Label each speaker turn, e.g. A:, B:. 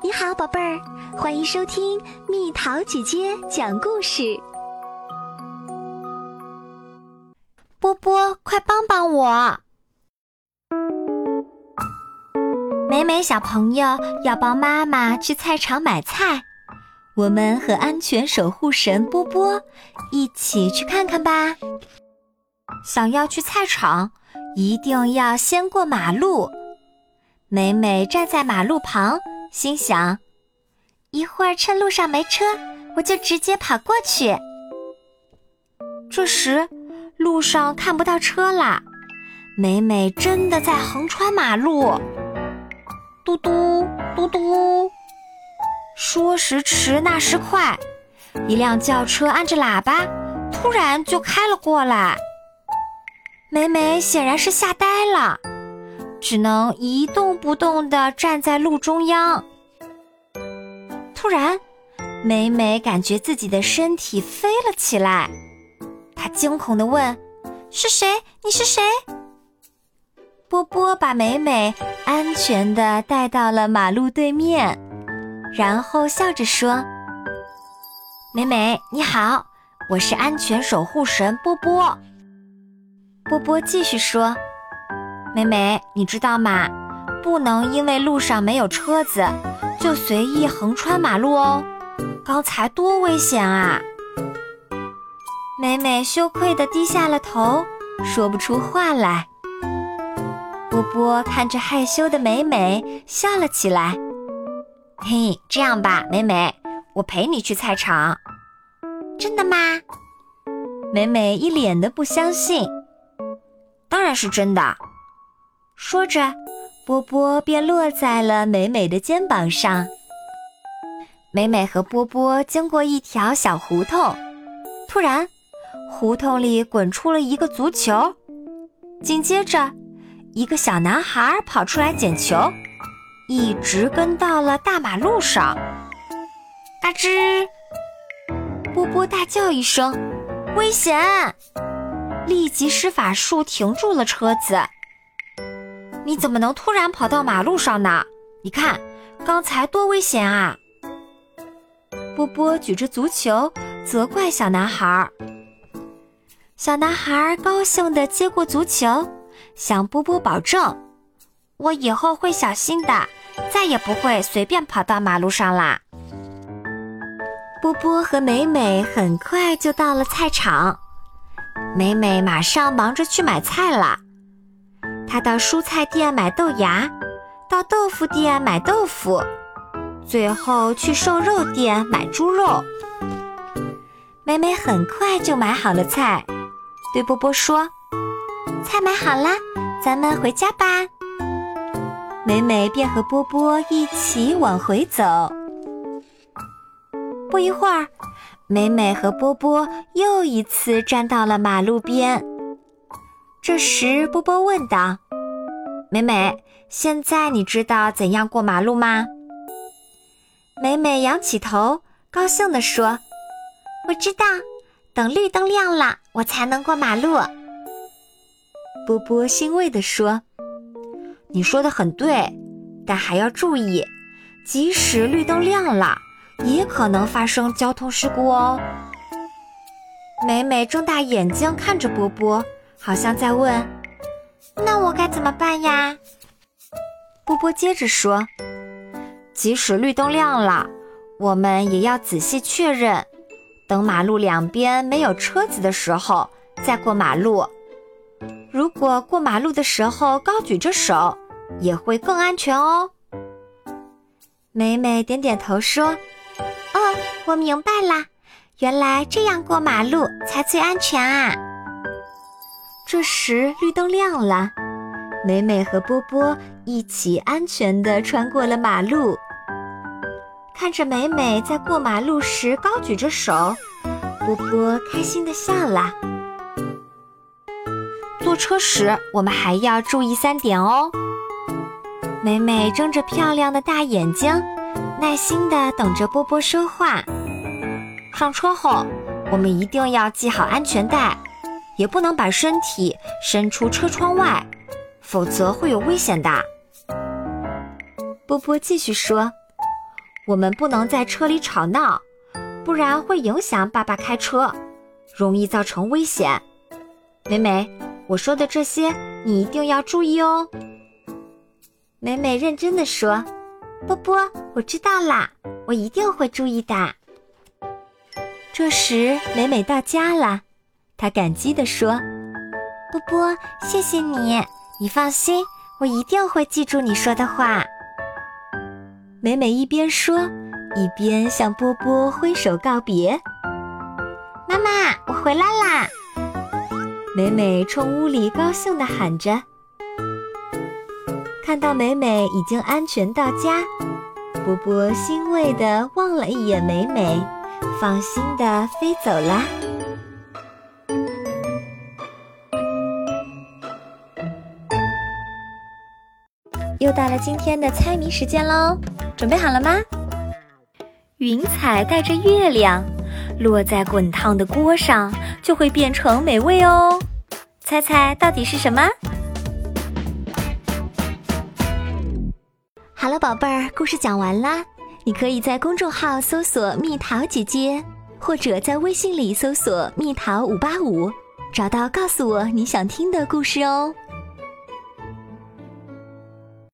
A: 你好，宝贝儿，欢迎收听蜜桃姐姐讲故事。
B: 波波，快帮帮我！美美小朋友要帮妈妈去菜场买菜，我们和安全守护神波波一起去看看吧。想要去菜场，一定要先过马路。美美站在马路旁。心想，一会儿趁路上没车，我就直接跑过去。这时，路上看不到车啦，美美真的在横穿马路。嘟嘟嘟嘟，说时迟，那时快，一辆轿车按着喇叭，突然就开了过来。美美显然是吓呆了。只能一动不动地站在路中央。突然，美美感觉自己的身体飞了起来，她惊恐地问：“是谁？你是谁？”波波把美美安全地带到了马路对面，然后笑着说：“美美，你好，我是安全守护神波波。”波波继续说。美美，你知道吗？不能因为路上没有车子，就随意横穿马路哦。刚才多危险啊！美美羞愧地低下了头，说不出话来。波波看着害羞的美美，笑了起来。嘿，这样吧，美美，我陪你去菜场。真的吗？美美一脸的不相信。当然是真的。说着，波波便落在了美美的肩膀上。美美和波波经过一条小胡同，突然，胡同里滚出了一个足球，紧接着，一个小男孩跑出来捡球，一直跟到了大马路上。嘎吱！波波大叫一声：“危险！”立即施法术停住了车子。你怎么能突然跑到马路上呢？你看，刚才多危险啊！波波举着足球责怪小男孩。小男孩高兴地接过足球，向波波保证：“我以后会小心的，再也不会随便跑到马路上啦。”波波和美美很快就到了菜场，美美马上忙着去买菜了。他到蔬菜店买豆芽，到豆腐店买豆腐，最后去瘦肉店买猪肉。美美很快就买好了菜，对波波说：“菜买好啦，咱们回家吧。”美美便和波波一起往回走。不一会儿，美美和波波又一次站到了马路边。这时，波波问道：“美美，现在你知道怎样过马路吗？”美美仰起头，高兴地说：“我知道，等绿灯亮了，我才能过马路。”波波欣慰地说：“你说的很对，但还要注意，即使绿灯亮了，也可能发生交通事故哦。”美美睁大眼睛看着波波。好像在问：“那我该怎么办呀？”波波接着说：“即使绿灯亮了，我们也要仔细确认，等马路两边没有车子的时候再过马路。如果过马路的时候高举着手，也会更安全哦。”美美点点头说：“哦，我明白啦，原来这样过马路才最安全啊！”这时绿灯亮了，美美和波波一起安全地穿过了马路。看着美美在过马路时高举着手，波波开心地笑了。坐车时我们还要注意三点哦。美美睁着漂亮的大眼睛，耐心地等着波波说话。上车后，我们一定要系好安全带。也不能把身体伸出车窗外，否则会有危险的。波波继续说：“我们不能在车里吵闹，不然会影响爸爸开车，容易造成危险。美美，我说的这些你一定要注意哦。美美认真的说：“波波，我知道啦，我一定会注意的。”这时，美美到家了，她感激地说：“波波，谢谢你，你放心，我一定会记住你说的话。”美美一边说，一边向波波挥手告别。“妈妈，我回来啦！”美美冲屋里高兴地喊着。看到美美已经安全到家，波波欣慰地望了一眼美美，放心地飞走了。又到了今天的猜谜时间喽，准备好了吗？云彩带着月亮，落在滚烫的锅上，就会变成美味哦。猜猜到底是什么？
A: 好了，宝贝儿，故事讲完啦。你可以在公众号搜索“蜜桃姐姐”，或者在微信里搜索“蜜桃五八五”，找到告诉我你想听的故事哦。